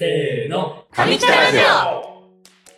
せーの。上北ラジオ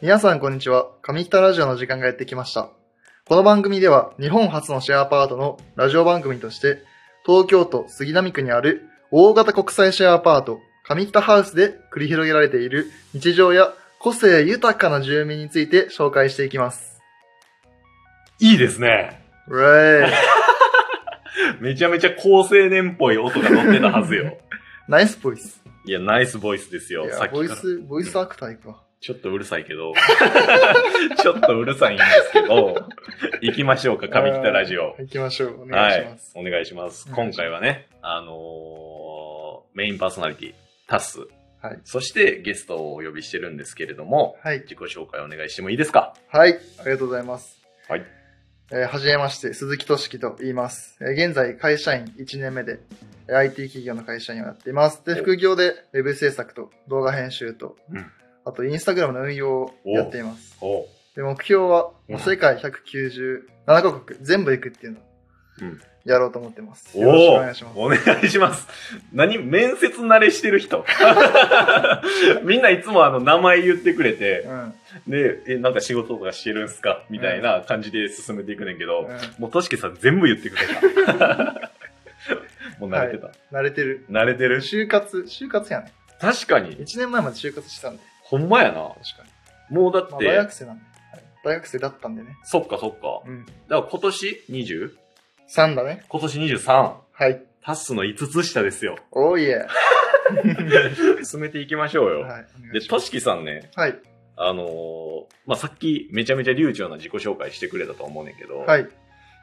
皆さんこんにちは。上北ラジオの時間がやってきました。この番組では日本初のシェアアパートのラジオ番組として、東京都杉並区にある大型国際シェアアパート上北ハウスで繰り広げられている日常や個性豊かな住民について紹介していきます。いいですね。うえーいめちゃめちゃ高青年っぽい音が乗ってたはずよ。ナイスボイス。いや、ナイスボイスですよ。さっき。ボイス、ボイスアクターいくわ。ちょっとうるさいけど。ちょっとうるさいんですけど、行きましょうか、上北ラジオ。行きましょう。お願いします。はい。お願いします。今回はね、あのーメインパーソナリティ、タス。はい。そしてゲストをお呼びしてるんですけれども、はい。自己紹介お願いしてもいいですか？はい。ありがとうございます。はい。えーはじめまして、鈴木俊樹と言います。えー現在、会社員1年目で、えー IT 企業の会社員をやっています。で、お副業でウェブ制作と動画編集と、うんあと、インスタグラムの運用をやっています。おで、目標は、うん世界197カ国全部行くっていうのをうんやろうと思ってます。およろしくお願いします。お願いします。何面接慣れしてる人？みんないつもあの名前言ってくれて、うん。で、え、なんか仕事とかしてるんすか？みたいな感じで進めていくねんけど、うんもうとしけさん全部言ってくれた。もう慣れてた。慣れてる。慣れてる？就活、就活やね。確かに。1年前まで就活してたんで、ほんまやな。確かに。もうだって、まあ、大学生なんで、はい大学生だったんでね。そっかそっか。うん。だから今年 20? 3だね。今年 23? はい。タスの5つ下ですよ。おーいえ。進めていきましょうよ。はい。で、としきさんね、はい。あのーまあ、さっきめちゃめちゃ流暢な自己紹介してくれたと思うねんけど、はい。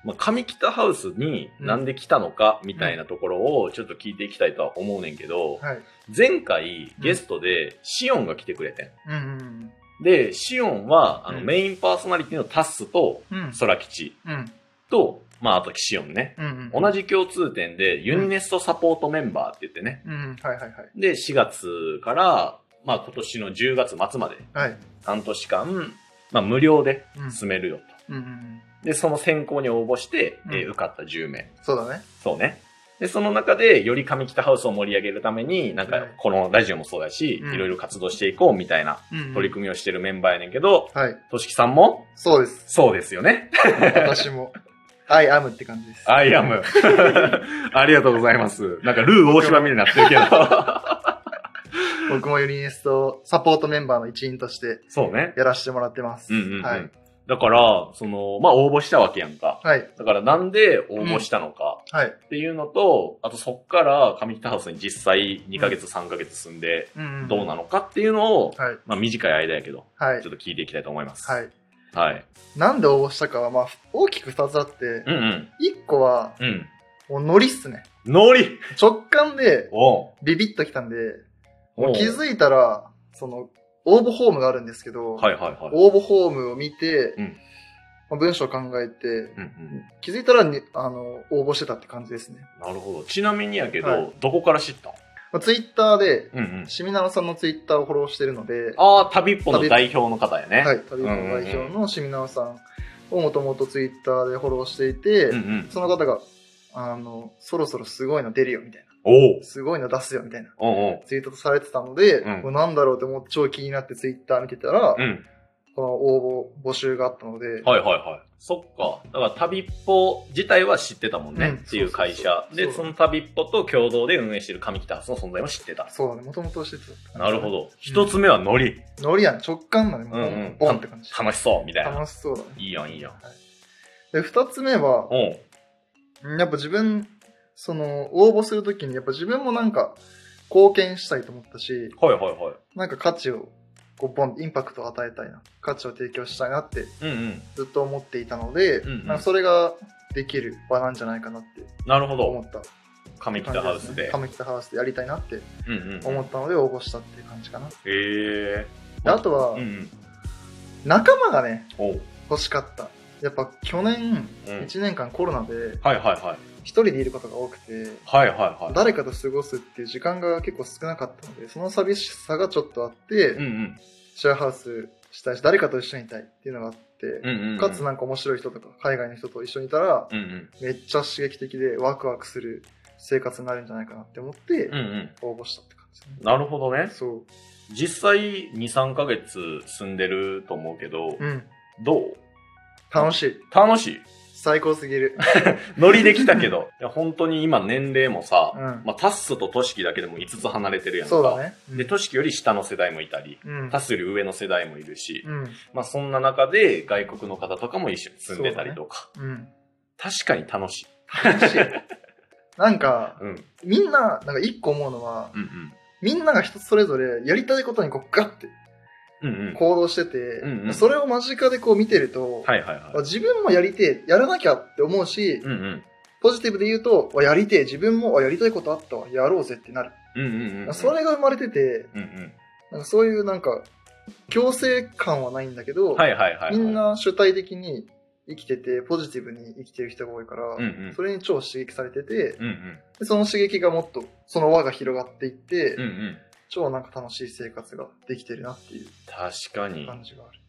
まあ、上北ハウスになんで来たのかみたいなところをちょっと聞いていきたいとは思うねんけど、はい。前回ゲストでシオンが来てくれてん。うんうんで、シオンはあのうんメインパーソナリティのタッスとうん。うん。空吉うん。と、まあ、あとシオンね。うんうん。同じ共通点でユニネストサポートメンバーって言ってね。うん。はいはいはい。で、4月から、まあ、今年の10月末まではい。半年間、まあ、無料でうん。住めるよと。うんうんうん。で、その選考に応募して、え受かった10名。そうだね。そうね。で、その中で、より上北ハウスを盛り上げるために、なんかはい、このラジオもそうだし、うんいろいろ活動していこうみたいな。取り組みをしてるメンバーやねんけど、はい。としきさんも、そうです。そうですよね。私も。I am って感じです。アイアム。ありがとうございます。なんか、ルー大芝みになってるけど。僕もユニエストサポートメンバーの一員としてそうね。やらせてもらってます。うんうん、うん。はい。だから、その、まあ、応募したわけやんか。はい。だから、なんで応募したのかはい。っていうのと、あとそっから上北ハウスに実際2ヶ月、3ヶ月住んで、どうなのかっていうのを、はい。まあ、短い間やけど、はいちょ。っと聞いていきたいと思います。はい。はい。なんで応募したかは、まあ、大きく二つあって、うんうん。一個は、うん。もうノリっすね。ノリ直感でビビッときたんで、おう気づいたら、その、応募フォームがあるんですけど、はいはいはい。応募フォームを見て、うんまあ文章を考えて、うんうん。気づいたらにあの応募してたって感じですね。なるほど。ちなみにやけど、はいどこから知ったのまあ、ツイッターで、うんうん。しみなのさんのツイッターをフォローしてるので、ああ、旅っぽの代表の方やね。はい、旅の代表のしみなのさんをもともとツイッターでフォローしていて、うんうん。その方が、あの、そろそろすごいの出るよみたいな。おうすごいの出すよみたいな。ツイートされてたので、うんこれなんだろうって思って超気になってツイッター見てたら、うん。この応募募集があったので、はいはいはい。そっか。だから旅っぽ自体は知ってたもんね。うんっていう会社。で、その旅っぽと共同で運営してる上北ハウスの存在も知ってた。そうだね、もともとしてた。なるほ。ど。一つ目はノリ。ノリやね、直感だね、もううんうん。ボンって感じ。楽しそう、みたいな。楽しそうだね。いいやん、いいやん。で、二つ目は、やっぱ自分、その、応募するときに、やっぱ自分もなんか、貢献したいと思ったし、はいはいはい。なんか価値を、こう、ボン、インパクトを与えたいな。価値を提供したいなってうんうん。ずっと思っていたので、うんうんなんかそれができる場なんじゃないかなってなるほど。思った上北感ハウスで。上北ハウスでやりたいなってうんうん。思ったので応募したっていう感じかな。へえ。であとはうん、うん。仲間がね、欲しかった。やっぱ去年、うん。1年間コロナではいはいはい。一人でいることが多くて、はいはいはい。誰かと過ごすっていう時間が結構少なかったので、その寂しさがちょっとあって、うんうん。シェアハウスしたいし、誰かと一緒にいたいっていうのがあって、うんうんうん。かつなんか面白い人とか、海外の人と一緒にいたら、うんうん。めっちゃ刺激的でワクワクする生活になるんじゃないかなって思ってうん、うん。応募したって感じですね。なるほどね。そう。実際2、3ヶ月住んでると思うけど、うん。どう楽しい。楽しい。最高すぎる。ノリできたけど。いや、本当に今年齢もさ、うんまあ、タッスとトシキだけでも5つ離れてるやんか。そうだね。で、トシキより下の世代もいたり、うん。タスより上の世代もいるし、うん。まあそんな中で外国の方とかも一緒に住んでたりとか、うん。確かに楽しい。楽しい。なんか、うん。みんな、なんか一個思うのは、うんうん。みんなが一つそれぞれやりたいことにこうガッてうんうん。行動してて、うんうんそれを間近でこう見てると、はいはいはい。自分もやりてえ、やらなきゃって思うし、うんうん。ポジティブで言うと、わやりてえ、自分もあやりたいことあったわ、やろうぜってなる。うんうんうんうん。それが生まれてて、うんうん。なんかそういうなんか、強制感はないんだけど、はいはいはいはい。みんな主体的に生きてて、ポジティブに生きてる人が多いから、うんうん。それに超刺激されてて、うんうん。でその刺激がもっと、その輪が広がっていって、うんうん。超なんか楽しい生活ができてるなっていう確かに。い感じがある。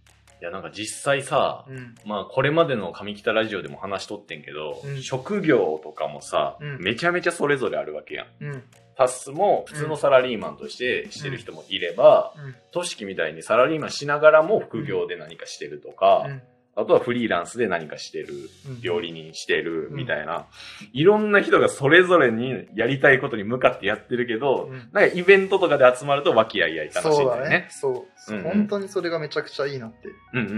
やなんか実際さ、うん。まあこれまでの上北ラジオでも話しとってんけど、うん職業とかもさ、うんめちゃめちゃそれぞれあるわけやん。うん。タスも普通のサラリーマンとしてしてる人もいれば、うん。トシキみたいにサラリーマンしながらも副業で何かしてるとか、うん。あとはフリーランスで何かしてる、うん料理人してるみたいな、いろんな人がそれぞれにやりたいことに向かってやってるけど、うんなんかイベントとかで集まると和気あいあい楽しいんそうだよね。。そう。うんうん本当にそれがめちゃくちゃいいなってうんうんう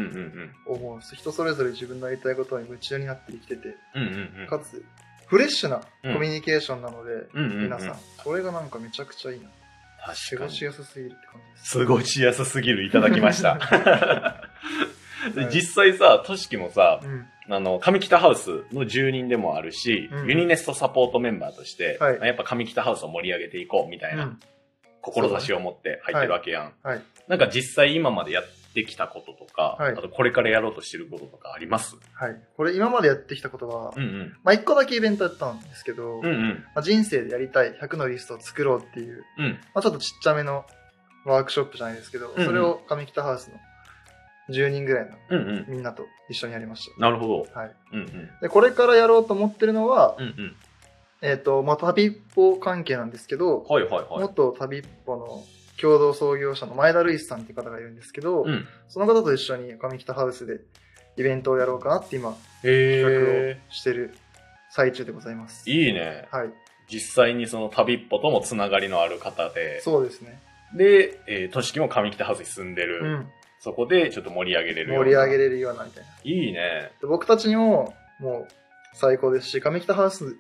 ん思う。人それぞれ自分のやりたいことに夢中になって生きてて、うん。うんうんうん。かつ、フレッシュなコうんミュニケーションなので、うんうんうん皆さん、それがなんかめちゃくちゃいいな。過確かにごし。やすすぎるって感じです。過ごしやすすぎるいただきました。実際さ、としきもさ、うん。あの、上北ハウスの住人でもあるし、うんユニネストサポートメンバーとして、はいやっぱ上北ハウスを盛り上げていこうみたいな、うん。志を持って入ってるわけやん。はい。なんか実際今までやってきたこととか、はいあとこれからやろうとしてることとかあります？はい。これ今までやってきたことは、うんうん。まあ一個だけイベントやったんですけど、うんうん。まあ、人生でやりたい100のリストを作ろうっていう、うん。まあちょっとちっちゃめのワークショップじゃないですけど、んうんそれを上北ハウスの10人ぐらいのうんうん。みんなと一緒にやりましなるほど。た。はい。うんうん。で、これからやろうと思ってるのは、うんうん。えっ、と、まあ旅っぽ関係なんですけど、はいはいはい。元旅っぽの共同創業者の前田ルイスさんっていう方がいるんですけど、うん。その方と一緒に上北ハウスでイベントをやろうかなって今、企へ画をしてる最中でございます。いいね。はい。実際にその旅っぽともつながりのある方で、そうですね。で、えー、としきも上北ハウスに住んでる。うん。そこでちょっと盛り上げれるような。盛り上げれるようなみたいな。いいね。で僕たちにももう最高ですし、上北ハウス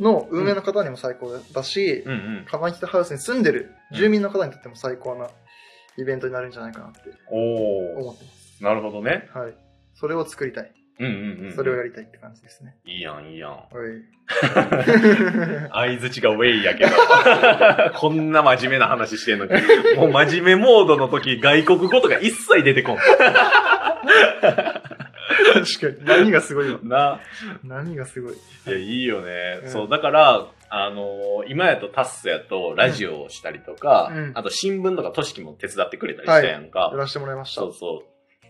の運営の方にも最高だし、うんうん。上北ハウスに住んでる住民の方にとっても最高なイベントになるんじゃないかなっておー。思ってます。なるほどね。はい。それを作りたい。うんうんうん。それをやりたいって感じですね。いいやん、いいやん。はい。相づちがウェイやけど。こんな真面目な話してんのに。もう真面目モードの時、外国語とか一切出てこん。確かに。何がすごいの？な。何がすごい？いや、いいよね。うんそう、だから、あのー今やとタッスやとラジオをしたりとか、うんあと新聞とか都市も手伝ってくれたりしたやんか。やらせてもらいました。そうそ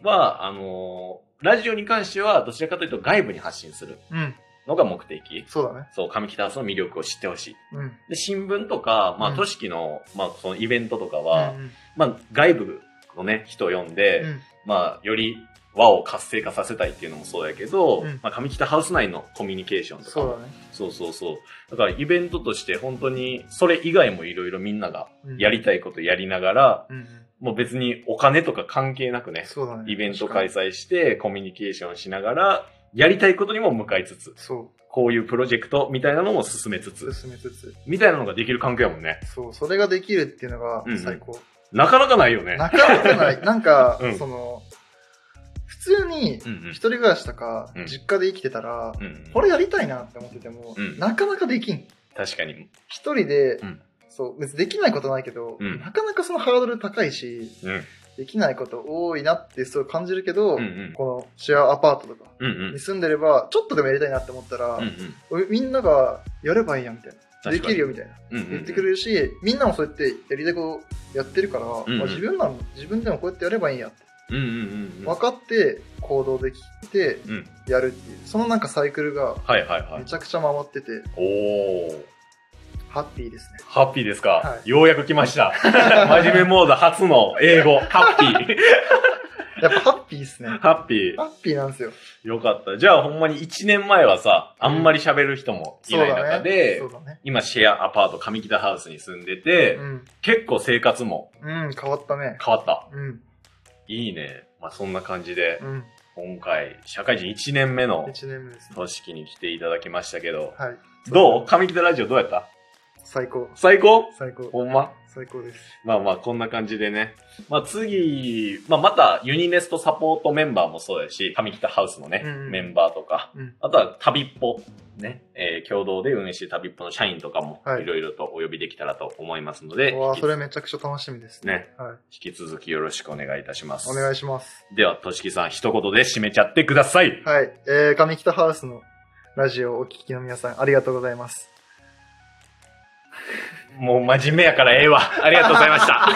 う。は、あのーラジオに関してはどちらかというと外部に発信するうん。のが目的。そうだね。そう、上北ハウスの魅力を知ってほしい。うん。で、新聞とか、まあ、うん都市の、まあ、そのイベントとかは、うんまあ、外部のね、人を呼んで、うんまあ、より輪を活性化させたいっていうのもそうやけど、うんまあ、上北ハウス内のコミュニケーションとかもそうだね。そうそうそう。だからイベントとして本当にそれ以外もいろいろみんながうんやりたいことやりながら、うんうん。もう別にお金とか関係なくね、そうだね。イベント開催してコミュニケーションしながら、やりたいことにも向かいつつ、そこういうプロジェクトみたいなのも進めつう。つ、進めつつ。みたいなのができる環境やもんね。そう。それができるっていうのがうんうん最高。なかなかないよね。なかなかない。なんか、うんその、普通にうんうん一人暮らしとかうん実家で生きてたら、うんこれやりたいなって思ってても、うんなかなかできん。確かに。一人で、うんそう、別にできないことないけど、うんなかなかそのハードル高いし、うん。できないこと多いなってそう感じるけど、うんうん。このシェアアパートとかに。住んでれば、ちょっとでもやりたいなって思ったら、うんうん。みんながやればいいやみたいな。できるよみたいな。うんうん言ってくれるし、みんなもそうやってやりたいことやってるから、んうんまあ自分らも自分でもこうやってやればいいんやってうんうんうんうん。分かって行動できてうん。やるっていう、そのなんかサイクルがはいはいはいめ。ちゃくちゃ回ってて、おー。ハッピーですね。ハッピーですか、はようやく来ました。真面目モード初の英語、ハッピー。やっぱハッピーですね。ハッピー。ハッピーなんですよ。よかった。じゃあほんまに1年前はさ、あんまり喋る人もいない中で。今シェアアパート上北ハウスに住んでて、うん。結構生活もうん、変わったね。変わった。うん。いいね。まあそんな感じで、うん。今回、社会人1年目の1年目ですね。都市に来ていただきましたけど、はい。どう？上北ラジオどうやった？最高。最高？最高。ほんま？最高です。まあまあ、こんな感じでね。まあ次、まあまたユニネストサポートメンバーもそうだし、上北ハウスのね、うんうんメンバーとか、うん。あとは旅っぽ、ね、えー共同で運営してる旅っぽの社員とかもはいいろいろとお呼びできたらと思いますので、わあ、引きそれめちゃくちゃ楽しみですね。ね、はい。引き続きよろしくお願いいたします。お願いします。では、としきさん、一言で締めちゃってください。はい。えー、上北ハウスのラジオをお聞きの皆さん、ありがとうございます。もう真面目やからええわ。ありがとうございました。